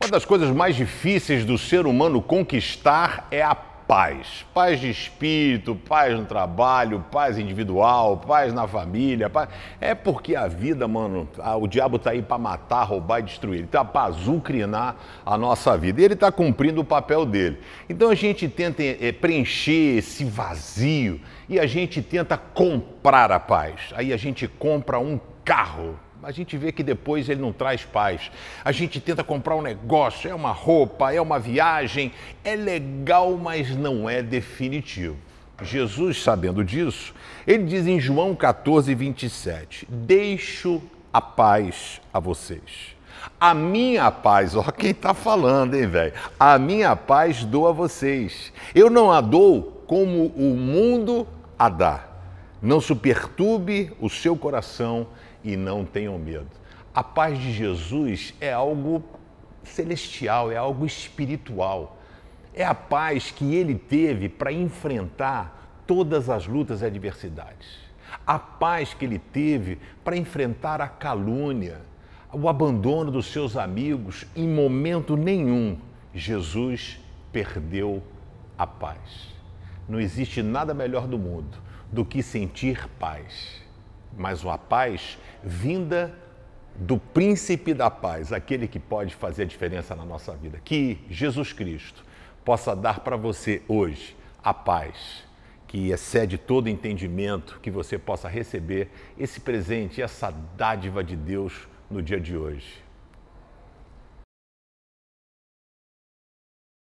Uma das coisas mais difíceis do ser humano conquistar é a paz. Paz de espírito, paz no trabalho, paz individual, paz na família. Paz... É porque a vida, mano, o diabo tá aí para matar, roubar e destruir. Ele tá para azucrinar a nossa vida. E ele tá cumprindo o papel dele. Então a gente tenta é, preencher esse vazio e a gente tenta comprar a paz. Aí a gente compra um carro a gente vê que depois ele não traz paz. A gente tenta comprar um negócio, é uma roupa, é uma viagem, é legal, mas não é definitivo. Jesus, sabendo disso, ele diz em João 14, 27: Deixo a paz a vocês. A minha paz, ó, quem está falando, hein, velho? A minha paz dou a vocês. Eu não a dou como o mundo a dá. Não se perturbe o seu coração e não tenham medo. A paz de Jesus é algo celestial, é algo espiritual. É a paz que ele teve para enfrentar todas as lutas e adversidades. A paz que ele teve para enfrentar a calúnia, o abandono dos seus amigos. Em momento nenhum, Jesus perdeu a paz. Não existe nada melhor do mundo do que sentir paz mas uma paz vinda do príncipe da paz, aquele que pode fazer a diferença na nossa vida. Que Jesus Cristo possa dar para você hoje a paz que excede todo entendimento, que você possa receber esse presente, essa dádiva de Deus no dia de hoje.